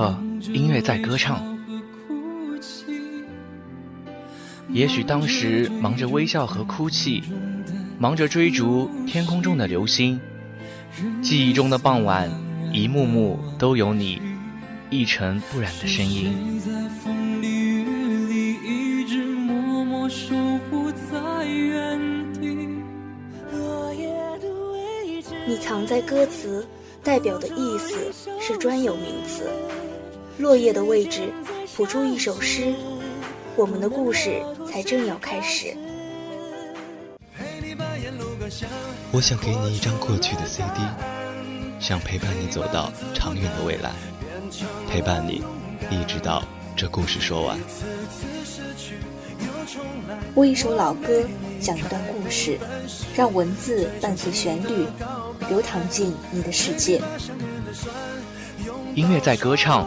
刻，音乐在歌唱。也许当时忙着微笑和哭泣，忙着追逐天空中的流星，记忆中的傍晚，一幕幕都有你一尘不染的身影。你藏在歌词，代表的意思是专有名词。落叶的位置，谱出一首诗，我们的故事才正要开始。我想给你一张过去的 CD，想陪伴你走到长远的未来，陪伴你一直到这故事说完。播一首老歌，讲一段故事，让文字伴随旋律，流淌进你的世界。音乐在歌唱，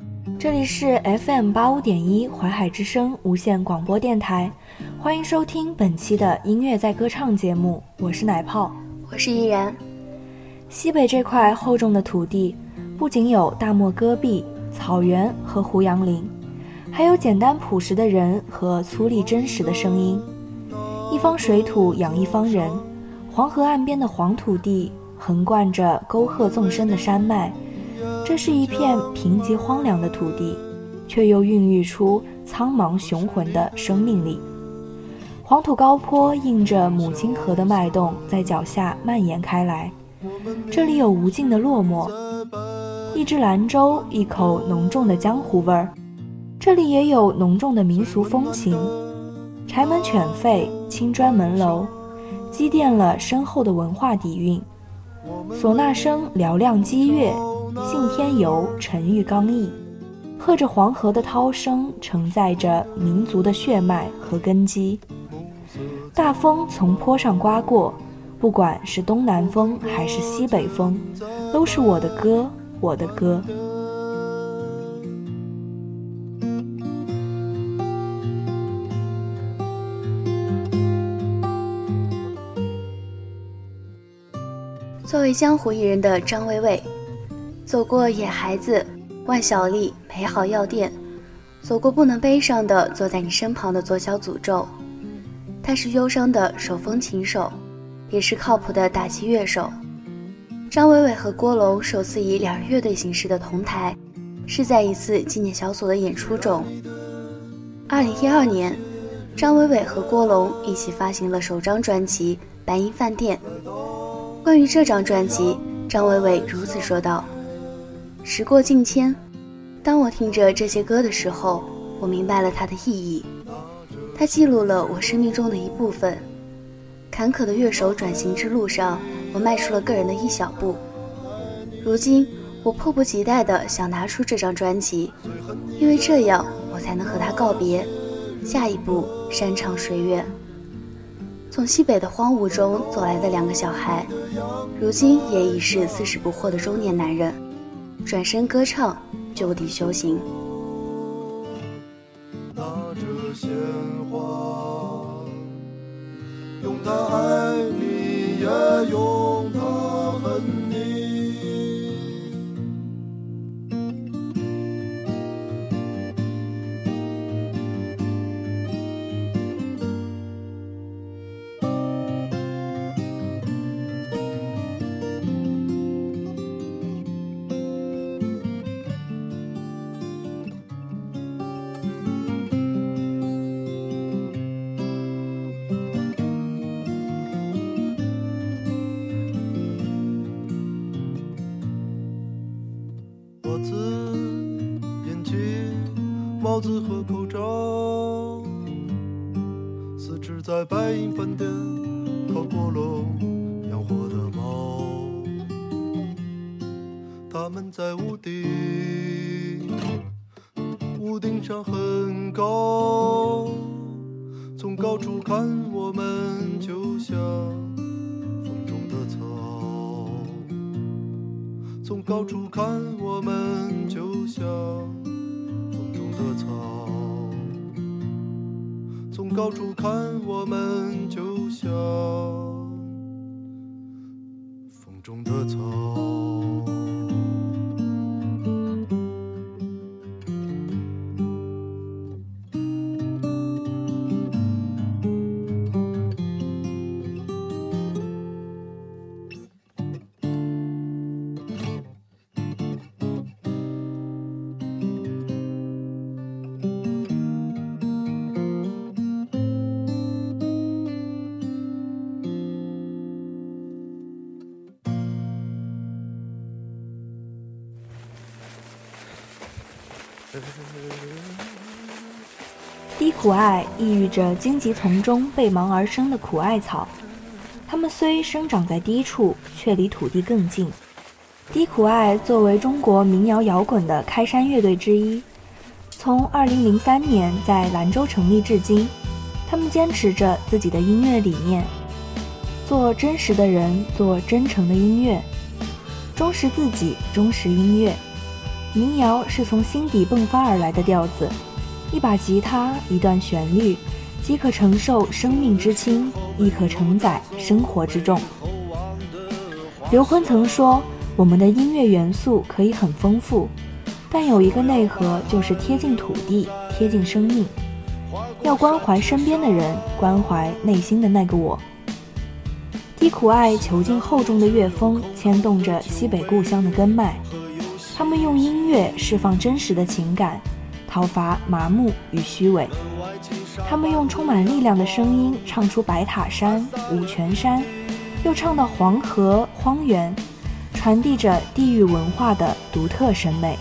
这里是 FM 八五点一淮海之声无线广播电台，欢迎收听本期的音乐在歌唱节目，我是奶泡，我是依然。西北这块厚重的土地，不仅有大漠戈壁、草原和胡杨林，还有简单朴实的人和粗粝真实的声音。一方水土养一方人，黄河岸边的黄土地。横贯着沟壑纵深的山脉，这是一片贫瘠荒凉的土地，却又孕育出苍茫雄浑的生命力。黄土高坡映着母亲河的脉动，在脚下蔓延开来。这里有无尽的落寞，一只兰州，一口浓重的江湖味儿。这里也有浓重的民俗风情，柴门犬吠，青砖门楼，积淀了深厚的文化底蕴。唢呐声嘹亮激越，信天游沉郁刚毅，和着黄河的涛声，承载着民族的血脉和根基。大风从坡上刮过，不管是东南风还是西北风，都是我的歌，我的歌。作为江湖艺人的张伟伟，走过野孩子、万晓利、美好药店，走过不能悲伤的坐在你身旁的左小诅咒。他是忧伤的手风琴手，也是靠谱的打击乐手。张伟伟和郭龙首次以两人乐队形式的同台，是在一次纪念小组的演出中。二零一二年，张伟伟和郭龙一起发行了首张专辑《白银饭店》。关于这张专辑，张伟伟如此说道：“时过境迁，当我听着这些歌的时候，我明白了它的意义。它记录了我生命中的一部分。坎坷的乐手转型之路上，我迈出了个人的一小步。如今，我迫不及待地想拿出这张专辑，因为这样我才能和他告别，下一步山长水远。”从西北的荒芜中走来的两个小孩，如今也已是四十不惑的中年男人，转身歌唱，就地修行。他们在屋顶屋顶上很高，从高处看我们就像风中的草。从高处看我们就像风中的草。从高处看我们就像风中的草。苦艾意喻着荆棘丛中被芒而生的苦艾草，它们虽生长在低处，却离土地更近。低苦艾作为中国民谣摇滚的开山乐队之一，从2003年在兰州成立至今，他们坚持着自己的音乐理念：做真实的人，做真诚的音乐，忠实自己，忠实音乐。民谣是从心底迸发而来的调子，一把吉他，一段旋律，即可承受生命之轻，亦可承载生活之重。刘坤曾说：“我们的音乐元素可以很丰富，但有一个内核，就是贴近土地，贴近生命。要关怀身边的人，关怀内心的那个我。”低苦艾囚禁厚重的乐风，牵动着西北故乡的根脉。他们用音乐释放真实的情感，讨伐麻木与虚伪。他们用充满力量的声音唱出白塔山、五泉山，又唱到黄河、荒原，传递着地域文化的独特审美。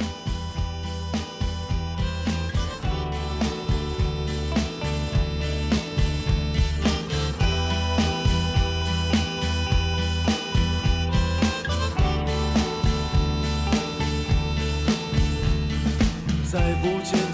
不见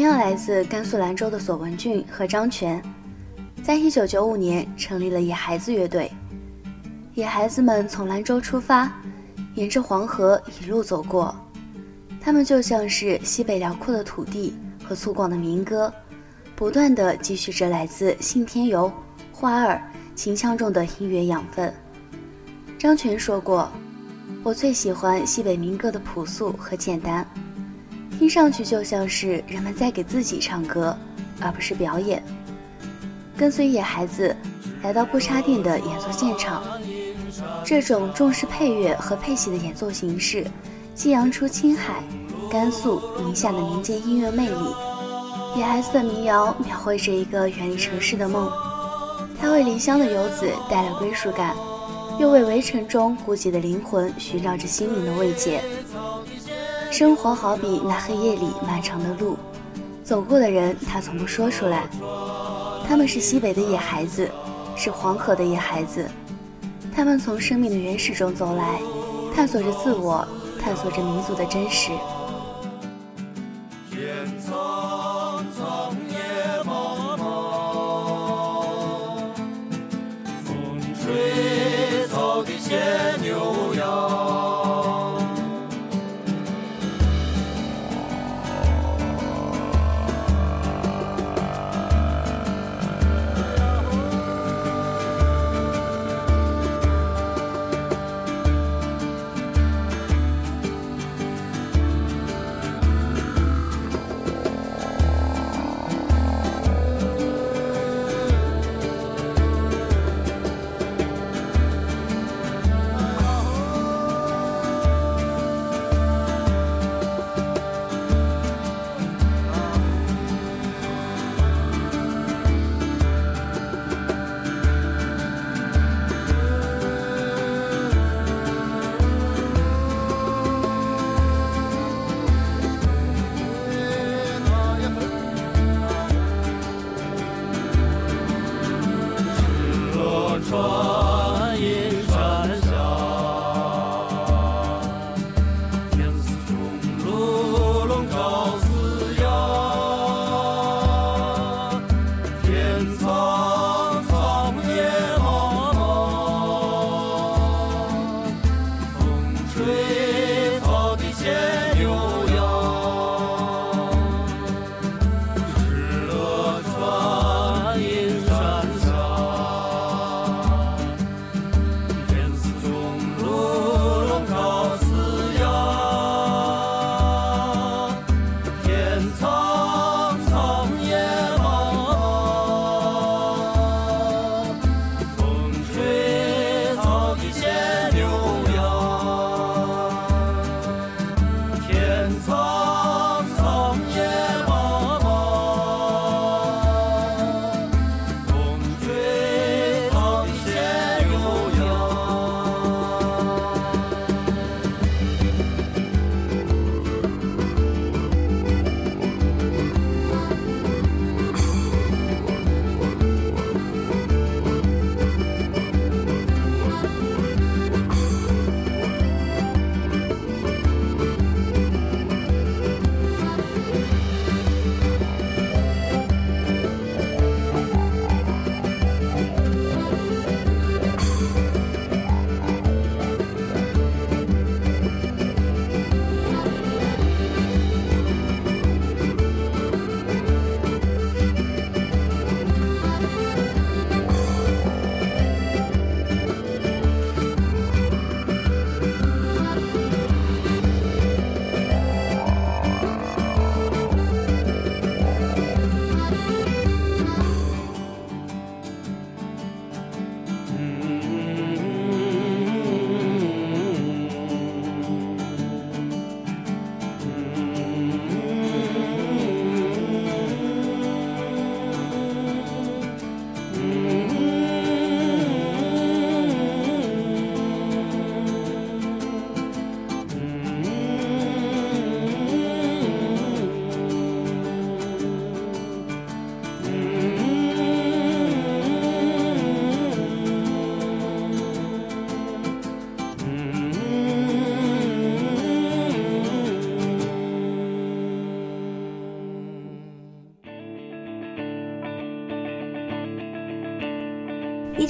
同样来自甘肃兰州的索文俊和张全，在一九九五年成立了野孩子乐队。野孩子们从兰州出发，沿着黄河一路走过，他们就像是西北辽阔的土地和粗犷的民歌，不断地汲取着来自信天游、花儿、秦腔中的音乐养分。张全说过：“我最喜欢西北民歌的朴素和简单。”听上去就像是人们在给自己唱歌，而不是表演。跟随野孩子来到不插电的演奏现场，这种重视配乐和配器的演奏形式，激扬出青海、甘肃、宁夏的民间音乐魅力。野孩子的民谣描绘着一个远离城市的梦，它为离乡的游子带来归属感，又为围城中孤寂的灵魂寻找着心灵的慰藉。生活好比那黑夜里漫长的路，走过的人他从不说出来。他们是西北的野孩子，是黄河的野孩子。他们从生命的原始中走来，探索着自我，探索着民族的真实。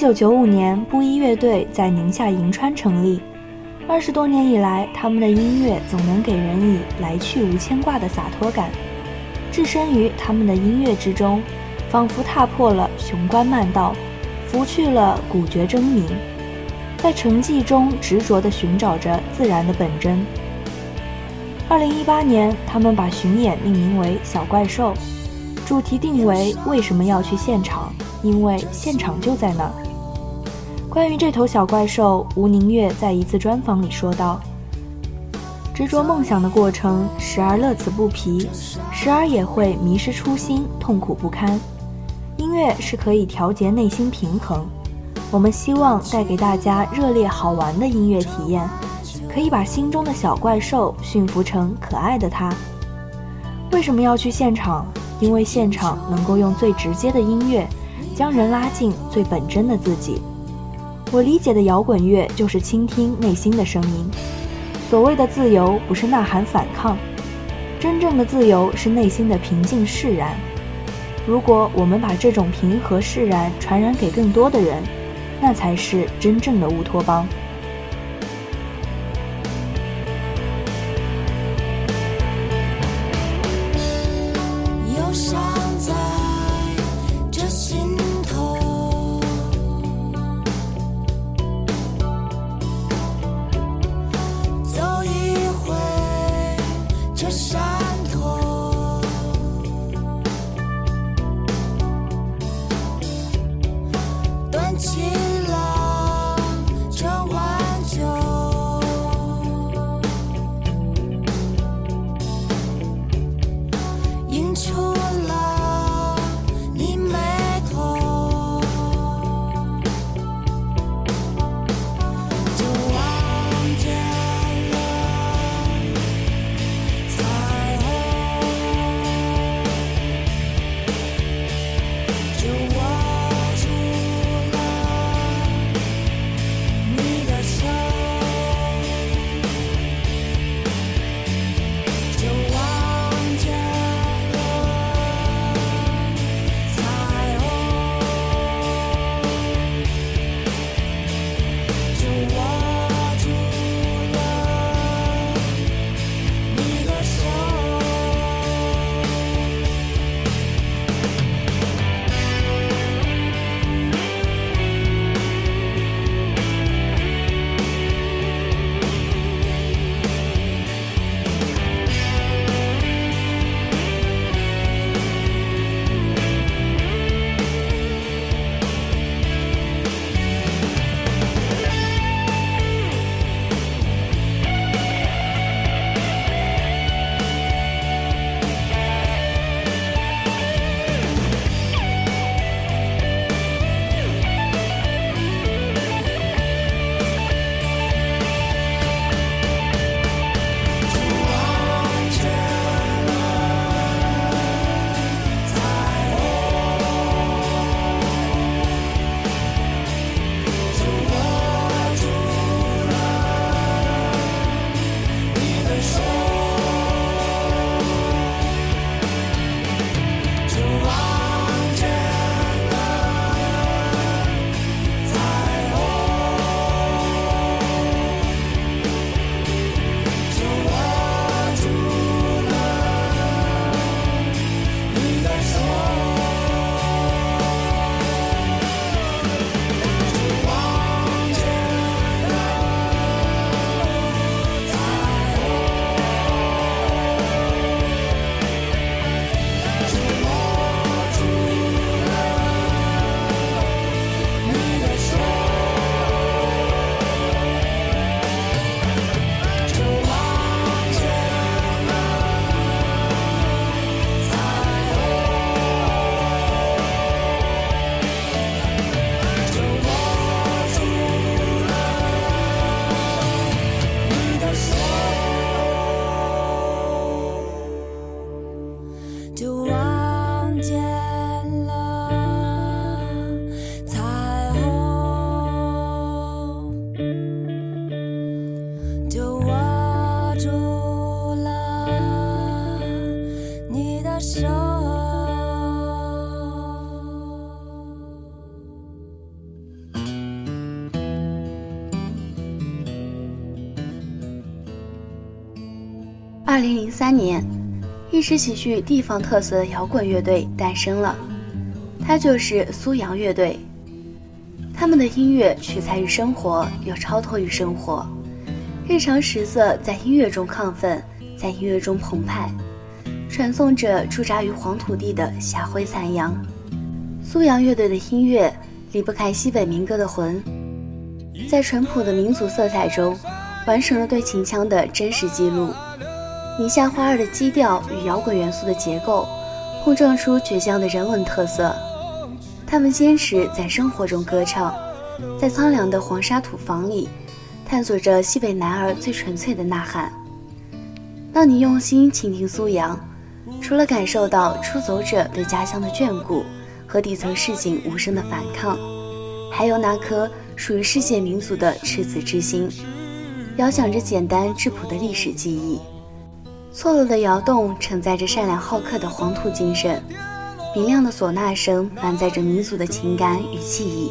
九九五年，布衣乐队在宁夏银川成立。二十多年以来，他们的音乐总能给人以来去无牵挂的洒脱感。置身于他们的音乐之中，仿佛踏破了雄关漫道，拂去了古绝狰鸣，在沉寂中执着地寻找着自然的本真。二零一八年，他们把巡演命名为《小怪兽》，主题定为“为什么要去现场？因为现场就在那儿。”关于这头小怪兽，吴宁月在一次专访里说道：“执着梦想的过程，时而乐此不疲，时而也会迷失初心，痛苦不堪。音乐是可以调节内心平衡。我们希望带给大家热烈好玩的音乐体验，可以把心中的小怪兽驯服成可爱的它。为什么要去现场？因为现场能够用最直接的音乐，将人拉近最本真的自己。”我理解的摇滚乐就是倾听内心的声音。所谓的自由不是呐喊反抗，真正的自由是内心的平静释然。如果我们把这种平和释然传染给更多的人，那才是真正的乌托邦。三年，一支极具地方特色的摇滚乐队诞生了，它就是苏阳乐队。他们的音乐取材于生活，又超脱于生活，日常实色在音乐中亢奋，在音乐中澎湃，传颂着驻扎于黄土地的霞辉残阳。苏阳乐队的音乐离不开西北民歌的魂，在淳朴的民族色彩中，完成了对秦腔的真实记录。宁夏花儿的基调与摇滚元素的结构，碰撞出倔强的人文特色。他们坚持在生活中歌唱，在苍凉的黄沙土房里，探索着西北男儿最纯粹的呐喊。当你用心倾听苏阳，除了感受到出走者对家乡的眷顾和底层市井无声的反抗，还有那颗属于世界民族的赤子之心，遥想着简单质朴的历史记忆。错落的窑洞承载着善良好客的黄土精神。明亮的唢呐声满载着民族的情感与记忆。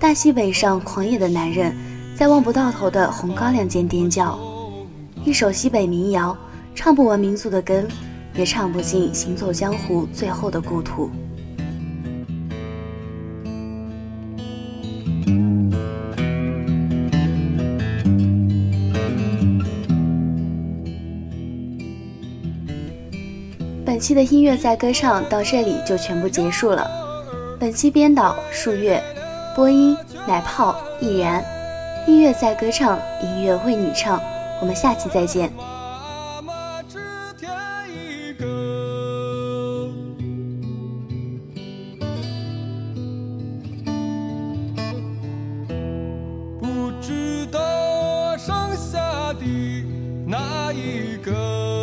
大西北上狂野的男人，在望不到头的红高粱间踮脚。一首西北民谣，唱不完民族的根，也唱不尽行走江湖最后的故土。期的音乐在歌唱到这里就全部结束了。本期编导树月，播音奶泡易然。音乐在歌唱，音乐为你唱。我们下期再见。什么胸？